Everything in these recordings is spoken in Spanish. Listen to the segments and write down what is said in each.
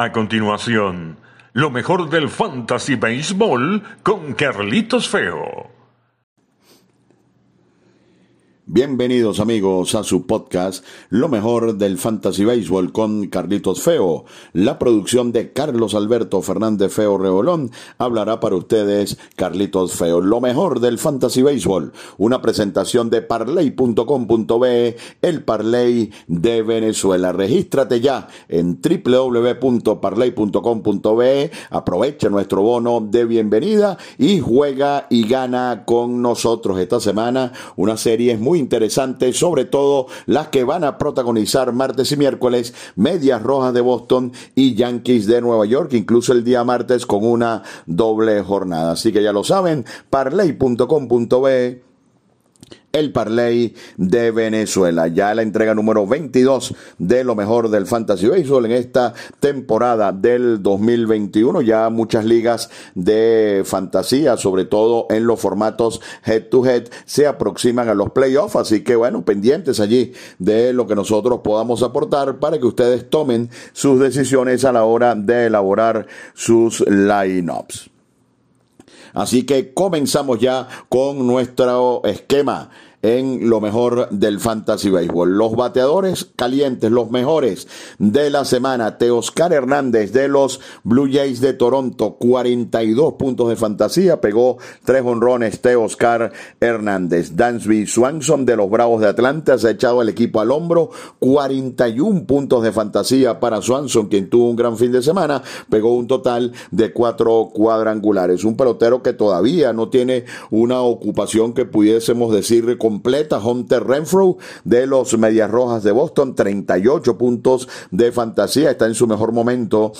A continuación, lo mejor del Fantasy Baseball con Carlitos Feo. Bienvenidos amigos a su podcast Lo mejor del Fantasy Baseball con Carlitos Feo. La producción de Carlos Alberto Fernández Feo Reolón hablará para ustedes Carlitos Feo. Lo mejor del Fantasy Baseball. Una presentación de parley.com.be, el Parley de Venezuela. Regístrate ya en www.parley.com.be. Aprovecha nuestro bono de bienvenida y juega y gana con nosotros esta semana. Una serie muy interesantes, sobre todo las que van a protagonizar martes y miércoles, Medias Rojas de Boston y Yankees de Nueva York, incluso el día martes con una doble jornada. Así que ya lo saben, parley.com.be el Parlay de Venezuela. Ya la entrega número 22 de lo mejor del Fantasy Baseball en esta temporada del 2021. Ya muchas ligas de fantasía, sobre todo en los formatos head to head, se aproximan a los playoffs. Así que bueno, pendientes allí de lo que nosotros podamos aportar para que ustedes tomen sus decisiones a la hora de elaborar sus lineups. Así que comenzamos ya con nuestro esquema en lo mejor del Fantasy Baseball. Los bateadores calientes, los mejores de la semana. Teoscar Hernández de los Blue Jays de Toronto, 42 puntos de fantasía, pegó tres honrones Teoscar Hernández. Dansby Swanson de los Bravos de Atlanta se ha echado el equipo al hombro, 41 puntos de fantasía para Swanson, quien tuvo un gran fin de semana, pegó un total de cuatro cuadrangulares. Un pelotero que todavía no tiene una ocupación que pudiésemos decir completa. Hunter Renfro de los Medias Rojas de Boston, 38 puntos de fantasía, está en su mejor momento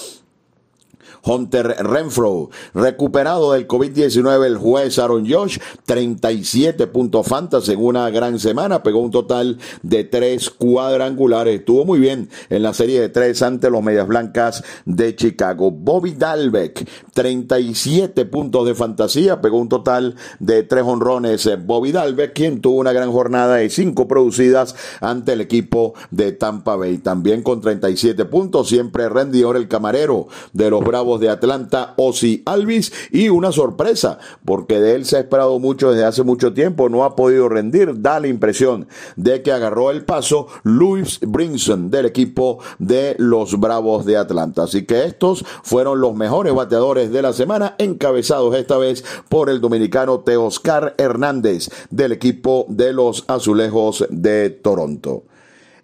Hunter Renfro. Recuperado del COVID-19 el juez Aaron Josh, 37 puntos fantasy en una gran semana, pegó un total de tres cuadrangulares. Estuvo muy bien en la serie de tres ante los Medias Blancas de Chicago. Bobby Dalbeck, 37 puntos de fantasía, pegó un total de tres honrones. Bobby Dalbeck, quien tuvo una gran jornada de cinco producidas ante el equipo de Tampa Bay. También con 37 puntos, siempre rendidor el camarero de los Bravos de Atlanta, Ozzy Alvis, y una sorpresa, porque de él se ha esperado mucho desde hace mucho tiempo, no ha podido rendir, da la impresión de que agarró el paso Louis Brinson del equipo de los Bravos de Atlanta. Así que estos fueron los mejores bateadores de la semana, encabezados esta vez por el dominicano Teoscar Hernández del equipo de los Azulejos de Toronto.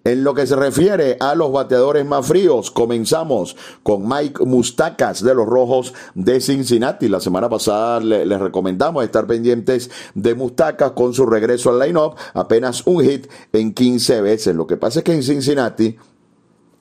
En lo que se refiere a los bateadores más fríos, comenzamos con Mike Mustacas de los Rojos de Cincinnati. La semana pasada les recomendamos estar pendientes de Mustacas con su regreso al line-up, apenas un hit en 15 veces. Lo que pasa es que en Cincinnati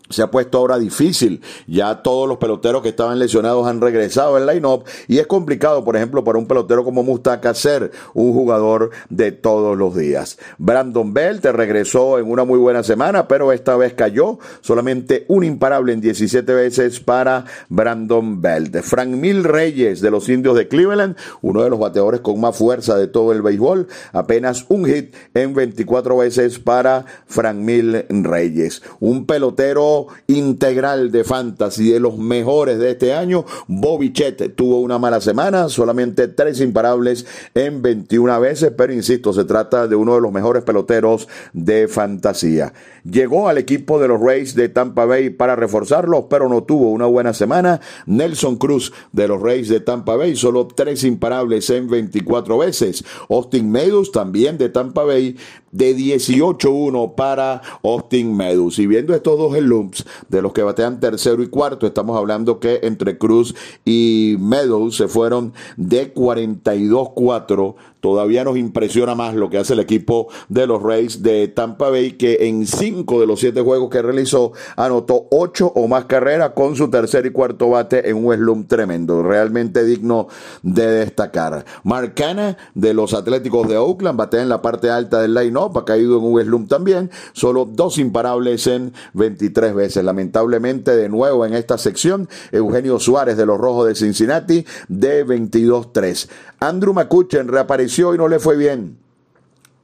se ha puesto ahora difícil. Ya todos los peloteros que estaban lesionados han regresado al line-up y es complicado, por ejemplo, para un pelotero como Mustaca ser un jugador de todos los días. Brandon Bell te regresó en una muy buena semana, pero esta vez cayó solamente un imparable en 17 veces para Brandon Bell. Frank Mil Reyes de los Indios de Cleveland, uno de los bateadores con más fuerza de todo el béisbol, apenas un hit en 24 veces para Frank Mil Reyes. Un pelotero integral de fantasy de los mejores de este año. Bobby tuvo una mala semana, solamente tres imparables en 21 veces, pero insisto, se trata de uno de los mejores peloteros de fantasía. Llegó al equipo de los Rays de Tampa Bay para reforzarlos, pero no tuvo una buena semana. Nelson Cruz de los Rays de Tampa Bay, solo tres imparables en 24 veces. Austin Meadows también de Tampa Bay, de 18-1 para Austin Meadows. Y viendo estos dos lumps de los que batean tercero y cuarto, estamos hablando que entre Cruz y Meadows se fueron de 42-4 Todavía nos impresiona más lo que hace el equipo de los Rays de Tampa Bay, que en cinco de los siete juegos que realizó anotó ocho o más carreras con su tercer y cuarto bate en un slump tremendo, realmente digno de destacar. Marcana de los Atléticos de Oakland batea en la parte alta del line-up, ha caído en un slump también, solo dos imparables en 23 veces. Lamentablemente, de nuevo en esta sección, Eugenio Suárez de los Rojos de Cincinnati de 22-3. Andrew McCutchen reapareció y no le fue bien.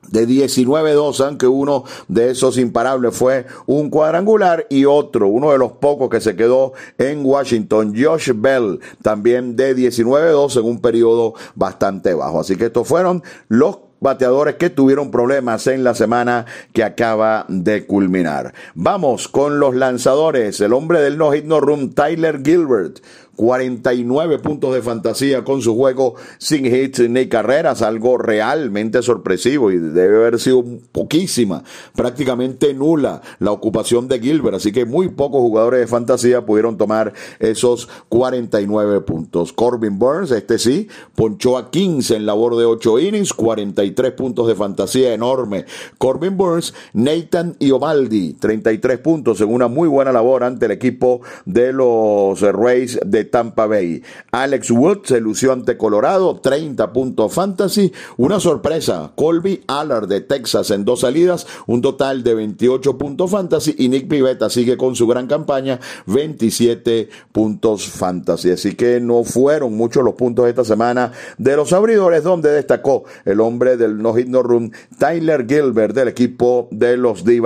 de 19-2, aunque uno de esos imparables fue un cuadrangular y otro, uno de los pocos que se quedó en Washington, Josh Bell, también de 19-2 en un periodo bastante bajo. Así que estos fueron los bateadores que tuvieron problemas en la semana que acaba de culminar. Vamos con los lanzadores. El hombre del no hit no room, Tyler Gilbert, 49 puntos de fantasía con su juego sin hits ni carreras, algo realmente sorpresivo y debe haber sido poquísima, prácticamente nula la ocupación de Gilbert, así que muy pocos jugadores de fantasía pudieron tomar esos 49 puntos. Corbin Burns, este sí, ponchó a 15 en labor de 8 innings, 43 puntos de fantasía enorme. Corbin Burns, Nathan Iovaldi, 33 puntos en una muy buena labor ante el equipo de los Rays de Tampa Bay. Alex Wood se lució ante Colorado, 30 puntos fantasy. Una sorpresa, Colby Allard de Texas en dos salidas, un total de 28 puntos fantasy. Y Nick Pivetta sigue con su gran campaña, 27 puntos fantasy. Así que no fueron muchos los puntos esta semana de los abridores, donde destacó el hombre del no hit no run, Tyler Gilbert del equipo de los d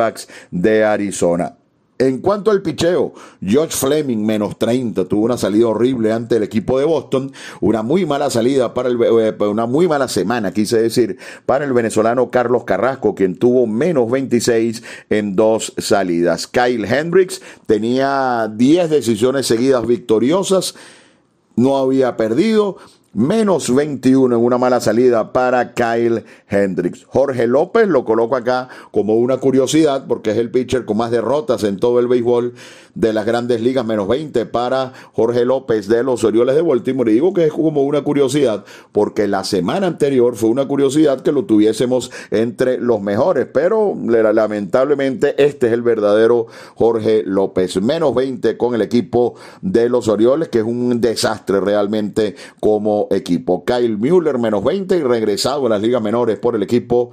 de Arizona. En cuanto al picheo, George Fleming menos 30 tuvo una salida horrible ante el equipo de Boston, una muy mala salida para el eh, una muy mala semana, quise decir, para el venezolano Carlos Carrasco, quien tuvo menos 26 en dos salidas. Kyle Hendricks tenía 10 decisiones seguidas victoriosas, no había perdido, menos 21 en una mala salida para Kyle Hendricks. Jorge López lo coloco acá como una curiosidad porque es el pitcher con más derrotas en todo el béisbol de las grandes ligas, menos 20 para Jorge López de los Orioles de Baltimore. Y digo que es como una curiosidad porque la semana anterior fue una curiosidad que lo tuviésemos entre los mejores, pero lamentablemente este es el verdadero Jorge López. Menos 20 con el equipo de los Orioles, que es un desastre realmente como equipo. Kyle Mueller menos 20 y regresado a las ligas menores por el equipo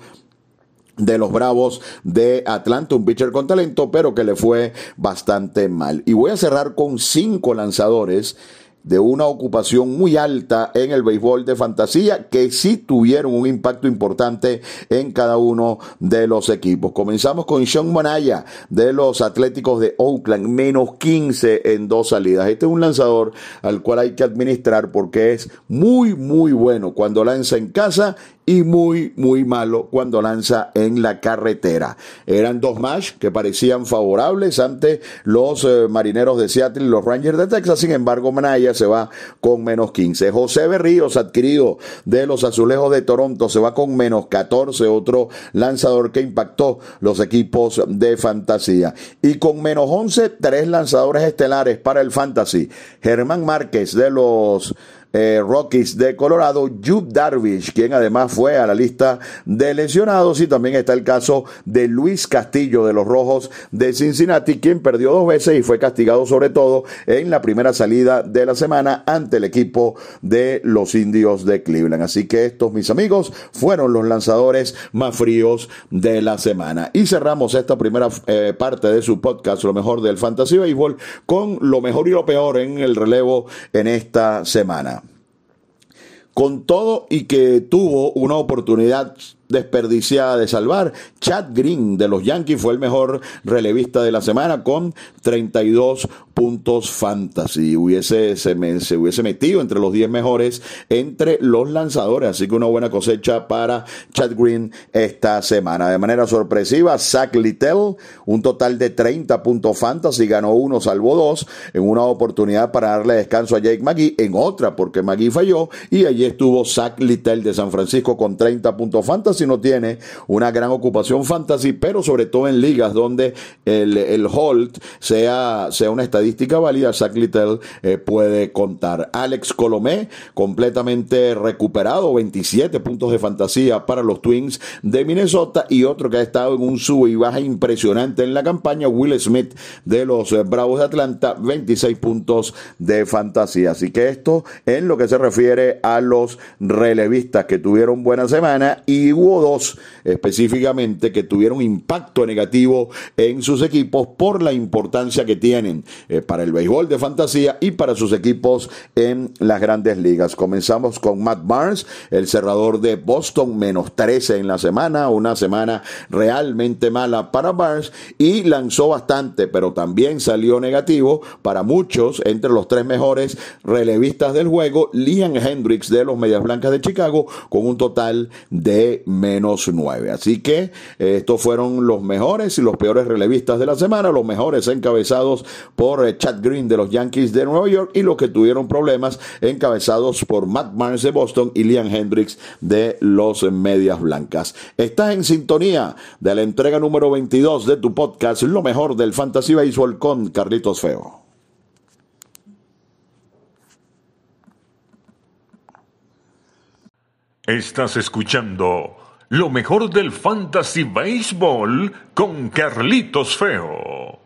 de los Bravos de Atlanta, un pitcher con talento, pero que le fue bastante mal. Y voy a cerrar con cinco lanzadores de una ocupación muy alta en el béisbol de fantasía que sí tuvieron un impacto importante en cada uno de los equipos. Comenzamos con Sean Manaya de los Atléticos de Oakland, menos 15 en dos salidas. Este es un lanzador al cual hay que administrar porque es muy, muy bueno cuando lanza en casa y muy, muy malo cuando lanza en la carretera. Eran dos match que parecían favorables ante los eh, marineros de Seattle y los Rangers de Texas. Sin embargo, Manaya se va con menos 15. José Berríos, adquirido de los Azulejos de Toronto, se va con menos 14. Otro lanzador que impactó los equipos de fantasía. Y con menos 11, tres lanzadores estelares para el fantasy. Germán Márquez de los eh, Rockies de Colorado, Jude Darvish, quien además fue a la lista de lesionados, y también está el caso de Luis Castillo de los Rojos de Cincinnati, quien perdió dos veces y fue castigado sobre todo en la primera salida de la semana ante el equipo de los indios de Cleveland. Así que estos, mis amigos, fueron los lanzadores más fríos de la semana. Y cerramos esta primera eh, parte de su podcast, lo mejor del Fantasy Baseball, con lo mejor y lo peor en el relevo en esta semana con todo y que tuvo una oportunidad desperdiciada de salvar. Chad Green de los Yankees fue el mejor relevista de la semana con 32 puntos fantasy. Hubiese, se, hubiese metido entre los 10 mejores entre los lanzadores. Así que una buena cosecha para Chad Green esta semana. De manera sorpresiva, Zach Littell, un total de 30 puntos fantasy, ganó uno, salvó dos, en una oportunidad para darle descanso a Jake McGee, en otra porque McGee falló, y allí estuvo Zach Littell de San Francisco con 30 puntos fantasy. No tiene una gran ocupación fantasy, pero sobre todo en ligas donde el, el hold sea, sea una estadística válida, Zach Little eh, puede contar. Alex Colomé, completamente recuperado, 27 puntos de fantasía para los Twins de Minnesota y otro que ha estado en un sub y baja impresionante en la campaña, Will Smith de los eh, Bravos de Atlanta, 26 puntos de fantasía. Así que esto en lo que se refiere a los relevistas que tuvieron buena semana y dos específicamente que tuvieron impacto negativo en sus equipos por la importancia que tienen eh, para el béisbol de fantasía y para sus equipos en las grandes ligas. Comenzamos con Matt Barnes, el cerrador de Boston, menos 13 en la semana, una semana realmente mala para Barnes y lanzó bastante, pero también salió negativo para muchos, entre los tres mejores relevistas del juego, Liam Hendricks de los Medias Blancas de Chicago, con un total de menos 9. Así que eh, estos fueron los mejores y los peores relevistas de la semana, los mejores encabezados por eh, Chad Green de los Yankees de Nueva York y los que tuvieron problemas encabezados por Matt Barnes de Boston y Liam Hendricks de los Medias Blancas. Estás en sintonía de la entrega número 22 de tu podcast, Lo mejor del Fantasy Baseball con Carlitos Feo. Estás escuchando lo mejor del Fantasy Baseball con Carlitos Feo.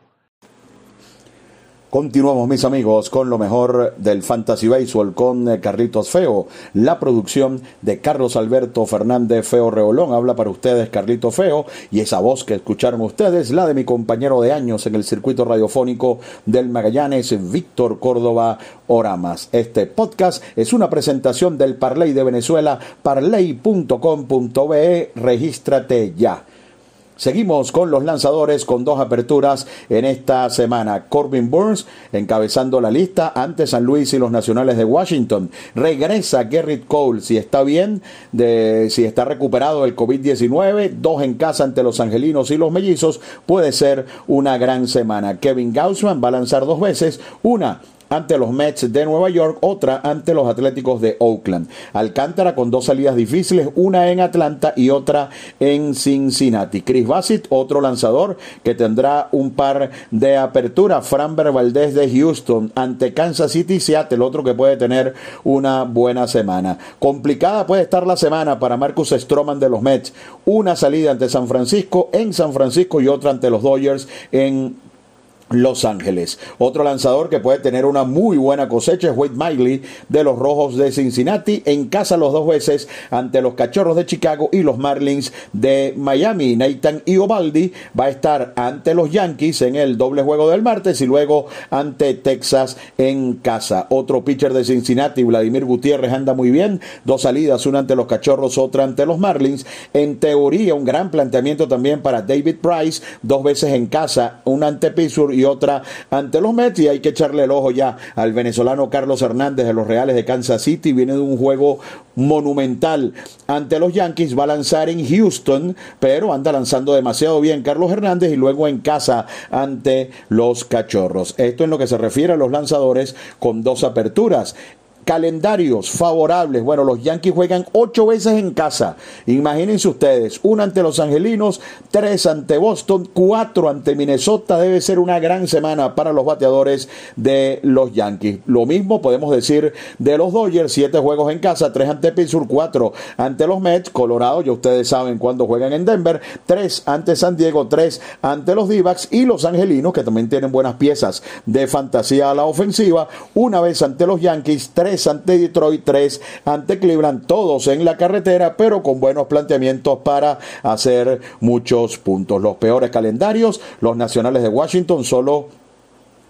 Continuamos, mis amigos, con lo mejor del Fantasy Baseball con eh, Carlitos Feo. La producción de Carlos Alberto Fernández Feo Reolón. Habla para ustedes Carlitos Feo y esa voz que escucharon ustedes, la de mi compañero de años en el circuito radiofónico del Magallanes, Víctor Córdoba Oramas. Este podcast es una presentación del Parley de Venezuela, parley.com.be. Regístrate ya. Seguimos con los lanzadores con dos aperturas en esta semana. Corbin Burns encabezando la lista ante San Luis y los Nacionales de Washington. Regresa Gerrit Cole si está bien, si está recuperado del COVID-19. Dos en casa ante los Angelinos y los Mellizos. Puede ser una gran semana. Kevin Gaussman va a lanzar dos veces. Una ante los Mets de Nueva York, otra ante los Atléticos de Oakland. Alcántara con dos salidas difíciles, una en Atlanta y otra en Cincinnati. Chris Bassett, otro lanzador que tendrá un par de apertura. Framber Valdez de Houston ante Kansas City Seattle, otro que puede tener una buena semana. Complicada puede estar la semana para Marcus Stroman de los Mets. Una salida ante San Francisco en San Francisco y otra ante los Dodgers en los Ángeles. Otro lanzador que puede tener una muy buena cosecha es Wade Miley de los Rojos de Cincinnati. En casa los dos veces ante los Cachorros de Chicago y los Marlins de Miami. Nathan Iovaldi va a estar ante los Yankees en el doble juego del martes y luego ante Texas en casa. Otro pitcher de Cincinnati, Vladimir Gutiérrez, anda muy bien. Dos salidas, una ante los Cachorros, otra ante los Marlins. En teoría, un gran planteamiento también para David Price. Dos veces en casa, una ante Pittsburgh y otra ante los Mets. Y hay que echarle el ojo ya al venezolano Carlos Hernández de los Reales de Kansas City. Viene de un juego monumental ante los Yankees. Va a lanzar en Houston, pero anda lanzando demasiado bien Carlos Hernández y luego en casa ante los Cachorros. Esto en lo que se refiere a los lanzadores con dos aperturas. Calendarios favorables. Bueno, los Yankees juegan ocho veces en casa. Imagínense ustedes, una ante los Angelinos, tres ante Boston, cuatro ante Minnesota. Debe ser una gran semana para los bateadores de los Yankees. Lo mismo podemos decir de los Dodgers, siete juegos en casa, tres ante Pittsburgh, cuatro ante los Mets, Colorado, ya ustedes saben cuándo juegan en Denver, tres ante San Diego, tres ante los d y los Angelinos, que también tienen buenas piezas de fantasía a la ofensiva, una vez ante los Yankees, tres ante Detroit, 3 ante Cleveland, todos en la carretera, pero con buenos planteamientos para hacer muchos puntos. Los peores calendarios, los nacionales de Washington solo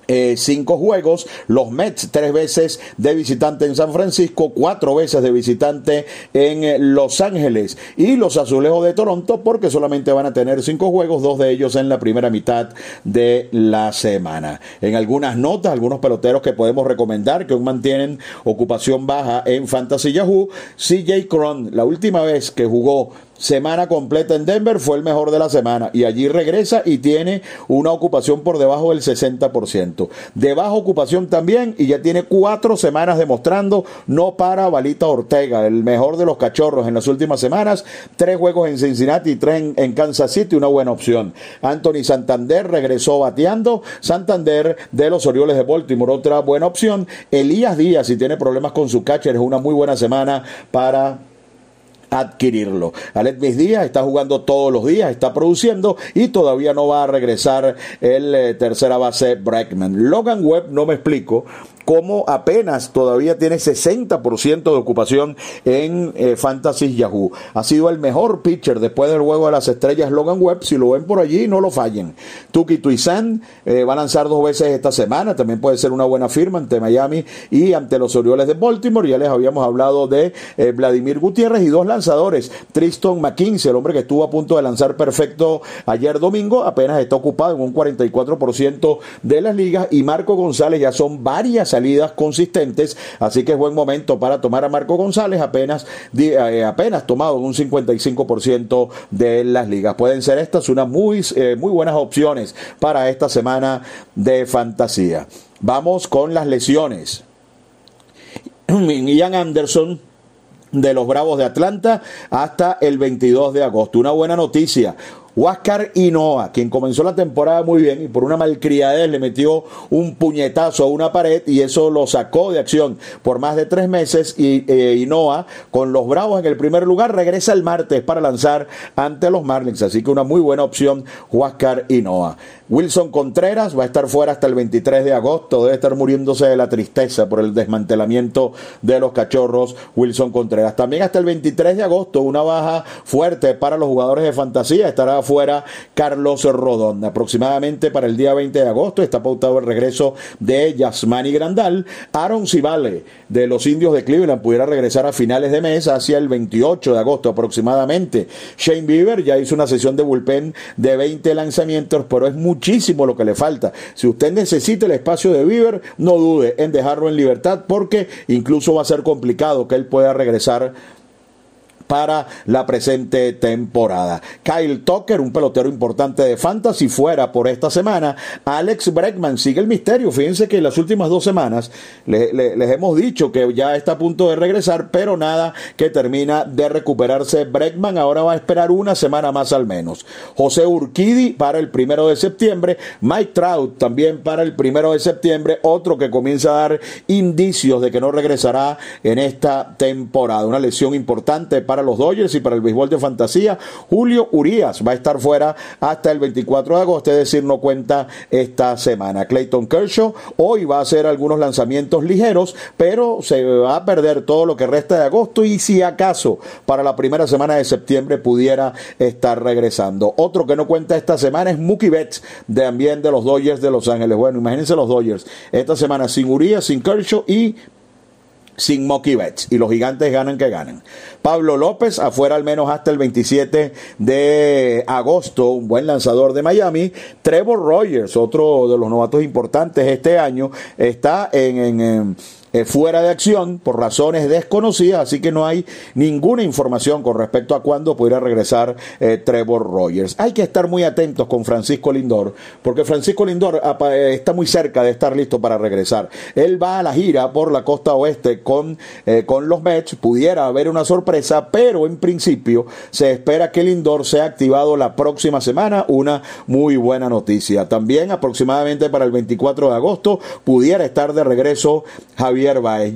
eh, cinco juegos, los Mets tres veces de visitante en San Francisco, cuatro veces de visitante en eh, Los Ángeles y los Azulejos de Toronto porque solamente van a tener cinco juegos, dos de ellos en la primera mitad de la semana. En algunas notas, algunos peloteros que podemos recomendar que aún mantienen ocupación baja en Fantasy Yahoo, CJ Cron, la última vez que jugó semana completa en Denver, fue el mejor de la semana y allí regresa y tiene una ocupación por debajo del 60%. De baja ocupación también y ya tiene cuatro semanas demostrando no para Balita Ortega, el mejor de los cachorros en las últimas semanas, tres juegos en Cincinnati y tres en Kansas City, una buena opción. Anthony Santander regresó bateando, Santander de los Orioles de Baltimore, otra buena opción. Elías Díaz, si tiene problemas con su catcher, es una muy buena semana para adquirirlo. Alet Mis Díaz está jugando todos los días, está produciendo y todavía no va a regresar el eh, tercera base Breckman. Logan Webb no me explico como apenas todavía tiene 60% de ocupación en eh, Fantasy Yahoo. Ha sido el mejor pitcher después del juego de las estrellas Logan Webb. Si lo ven por allí, no lo fallen. Tuki Tuizan eh, va a lanzar dos veces esta semana. También puede ser una buena firma ante Miami y ante los Orioles de Baltimore. Ya les habíamos hablado de eh, Vladimir Gutiérrez y dos lanzadores. Tristan McKinsey, el hombre que estuvo a punto de lanzar perfecto ayer domingo, apenas está ocupado en un 44% de las ligas. Y Marco González ya son varias salidas consistentes, así que es buen momento para tomar a Marco González, apenas, eh, apenas tomado un 55% de las ligas. Pueden ser estas unas muy, eh, muy buenas opciones para esta semana de fantasía. Vamos con las lesiones. Ian Anderson de los Bravos de Atlanta hasta el 22 de agosto. Una buena noticia. Huáscar Hinoa, quien comenzó la temporada muy bien y por una malcriadez le metió un puñetazo a una pared y eso lo sacó de acción por más de tres meses y eh, con los Bravos en el primer lugar regresa el martes para lanzar ante los Marlins, así que una muy buena opción Huáscar Hinoa. Wilson Contreras va a estar fuera hasta el 23 de agosto, debe estar muriéndose de la tristeza por el desmantelamiento de los cachorros Wilson Contreras. También hasta el 23 de agosto una baja fuerte para los jugadores de fantasía, estará fuera Carlos Rodón. Aproximadamente para el día 20 de agosto está pautado el regreso de Yasmani Grandal. Aaron Civale de los indios de Cleveland pudiera regresar a finales de mes hacia el 28 de agosto aproximadamente. Shane Bieber ya hizo una sesión de bullpen de 20 lanzamientos, pero es muchísimo lo que le falta. Si usted necesita el espacio de Bieber, no dude en dejarlo en libertad porque incluso va a ser complicado que él pueda regresar para la presente temporada. Kyle Tucker, un pelotero importante de fantasy, fuera por esta semana. Alex Bregman sigue el misterio. Fíjense que en las últimas dos semanas les hemos dicho que ya está a punto de regresar, pero nada que termina de recuperarse. Bregman ahora va a esperar una semana más al menos. José Urquidi para el primero de septiembre. Mike Trout también para el primero de septiembre. Otro que comienza a dar indicios de que no regresará en esta temporada. Una lesión importante para para los Dodgers y para el béisbol de fantasía. Julio Urias va a estar fuera hasta el 24 de agosto, es decir, no cuenta esta semana. Clayton Kershaw hoy va a hacer algunos lanzamientos ligeros, pero se va a perder todo lo que resta de agosto y si acaso para la primera semana de septiembre pudiera estar regresando. Otro que no cuenta esta semana es Mookie Betts, también de los Dodgers de Los Ángeles. Bueno, imagínense los Dodgers. Esta semana sin Urias, sin Kershaw y sin Mookie Betts. Y los gigantes ganan que ganan. Pablo López, afuera al menos hasta el 27 de agosto, un buen lanzador de Miami. Trevor Rogers, otro de los novatos importantes este año, está en, en eh, fuera de acción por razones desconocidas, así que no hay ninguna información con respecto a cuándo podrá regresar eh, Trevor Rogers. Hay que estar muy atentos con Francisco Lindor, porque Francisco Lindor eh, está muy cerca de estar listo para regresar. Él va a la gira por la costa oeste con, con los Mets, pudiera haber una sorpresa, pero en principio se espera que Lindor sea activado la próxima semana, una muy buena noticia. También aproximadamente para el 24 de agosto pudiera estar de regreso Javier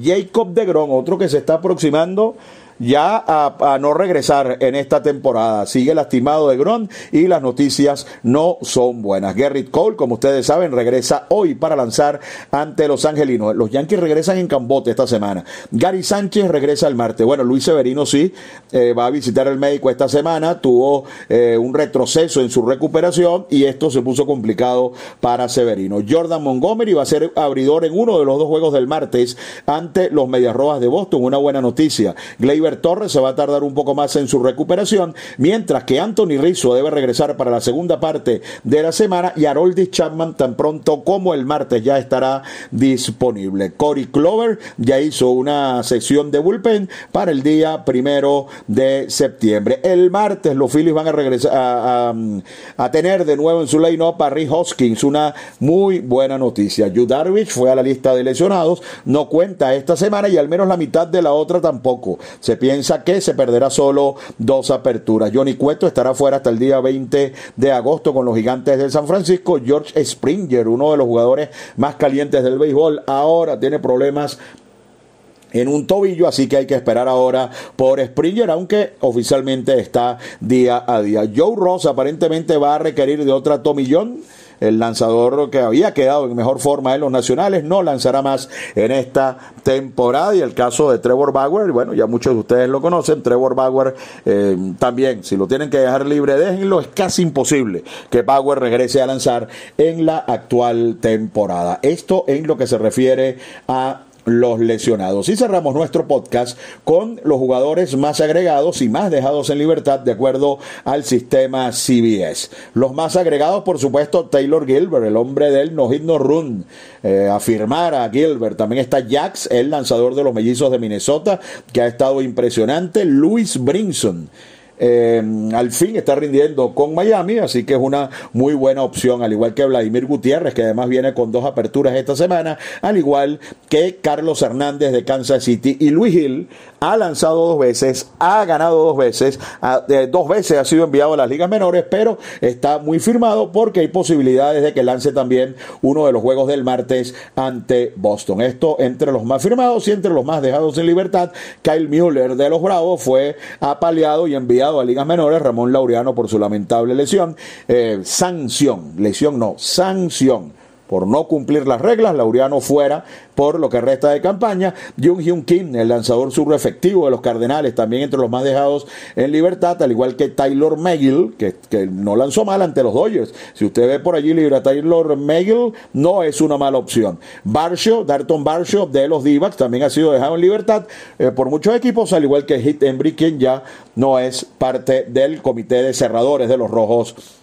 Jacob de Gron, otro que se está aproximando ya a, no regresar en esta temporada. Sigue lastimado de Gron y las noticias no son buenas. Gerrit Cole, como ustedes saben, regresa hoy para lanzar ante los angelinos. Los Yankees regresan en Cambote esta semana. Gary Sánchez regresa el martes. Bueno, Luis Severino sí eh, va a visitar al médico esta semana. Tuvo eh, un retroceso en su recuperación y esto se puso complicado para Severino. Jordan Montgomery va a ser abridor en uno de los dos juegos del martes ante los Medias Rojas de Boston. Una buena noticia. Torres se va a tardar un poco más en su recuperación, mientras que Anthony Rizzo debe regresar para la segunda parte de la semana y Haroldis Chapman tan pronto como el martes ya estará disponible. Corey Clover ya hizo una sesión de bullpen para el día primero de septiembre. El martes los Phillies van a regresar a, tener de nuevo en su line-up a Rick Hoskins, una muy buena noticia. Yu Darvish fue a la lista de lesionados, no cuenta esta semana y al menos la mitad de la otra tampoco. Se piensa que se perderá solo dos aperturas. Johnny Cueto estará fuera hasta el día 20 de agosto con los gigantes de San Francisco. George Springer, uno de los jugadores más calientes del béisbol, ahora tiene problemas en un tobillo, así que hay que esperar ahora por Springer, aunque oficialmente está día a día. Joe Ross aparentemente va a requerir de otra tomillón el lanzador que había quedado en mejor forma en los nacionales, no lanzará más en esta temporada. Y el caso de Trevor Bauer, bueno, ya muchos de ustedes lo conocen, Trevor Bauer eh, también, si lo tienen que dejar libre, déjenlo, es casi imposible que Bauer regrese a lanzar en la actual temporada. Esto en lo que se refiere a los lesionados. Y cerramos nuestro podcast con los jugadores más agregados y más dejados en libertad de acuerdo al sistema CBS. Los más agregados, por supuesto, Taylor Gilbert, el hombre del no hit no run. Eh, afirmar a Gilbert. También está Jax, el lanzador de los mellizos de Minnesota, que ha estado impresionante. Luis Brinson eh, al fin está rindiendo con Miami, así que es una muy buena opción, al igual que Vladimir Gutiérrez, que además viene con dos aperturas esta semana, al igual que Carlos Hernández de Kansas City y Luis Hill ha lanzado dos veces, ha ganado dos veces, dos veces ha sido enviado a las ligas menores, pero está muy firmado porque hay posibilidades de que lance también uno de los juegos del martes ante Boston. Esto entre los más firmados y entre los más dejados en libertad, Kyle Mueller de los Bravos fue apaleado y enviado a ligas menores, Ramón Laureano por su lamentable lesión. Eh, sanción, lesión no, sanción por no cumplir las reglas, Laureano fuera por lo que resta de campaña. Jung Hyun Kim, el lanzador efectivo de los Cardenales, también entre los más dejados en libertad, al igual que Taylor McGill, que, que no lanzó mal ante los Dodgers. Si usted ve por allí libre a Taylor McGill, no es una mala opción. Barshow, Darton Barshow de los d también ha sido dejado en libertad eh, por muchos equipos, al igual que Hit Embry, quien ya no es parte del comité de cerradores de los Rojos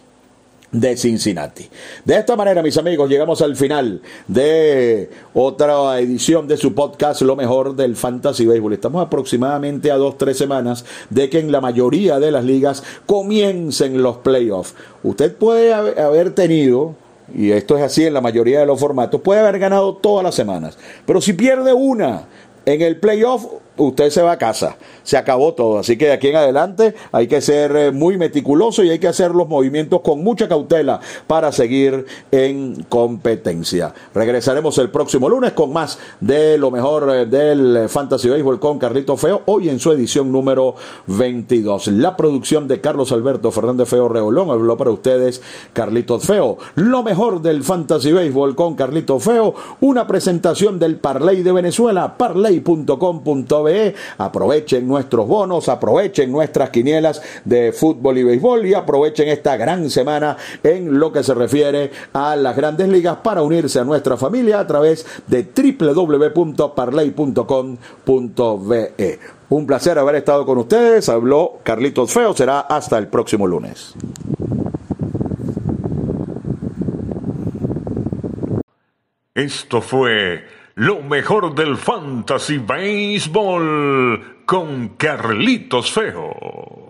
de Cincinnati. De esta manera, mis amigos, llegamos al final de otra edición de su podcast Lo mejor del Fantasy Baseball. Estamos aproximadamente a dos, tres semanas de que en la mayoría de las ligas comiencen los playoffs. Usted puede haber tenido y esto es así en la mayoría de los formatos, puede haber ganado todas las semanas, pero si pierde una en el playoff, usted se va a casa. Se acabó todo. Así que de aquí en adelante hay que ser eh, muy meticuloso y hay que hacer los movimientos con mucha cautela para seguir en competencia. Regresaremos el próximo lunes con más de lo mejor eh, del Fantasy Baseball con Carlito Feo, hoy en su edición número 22. La producción de Carlos Alberto Fernández Feo Reolón habló para ustedes Carlitos Feo. Lo mejor del Fantasy Baseball con Carlito Feo, una presentación del Parley de Venezuela, parley.com.be Aprovechen nuestros bonos, aprovechen nuestras quinielas de fútbol y béisbol y aprovechen esta gran semana en lo que se refiere a las grandes ligas para unirse a nuestra familia a través de www.parley.com.be. Un placer haber estado con ustedes. Habló Carlitos Feo. Será hasta el próximo lunes. Esto fue lo mejor del fantasy baseball con Carlitos Feo.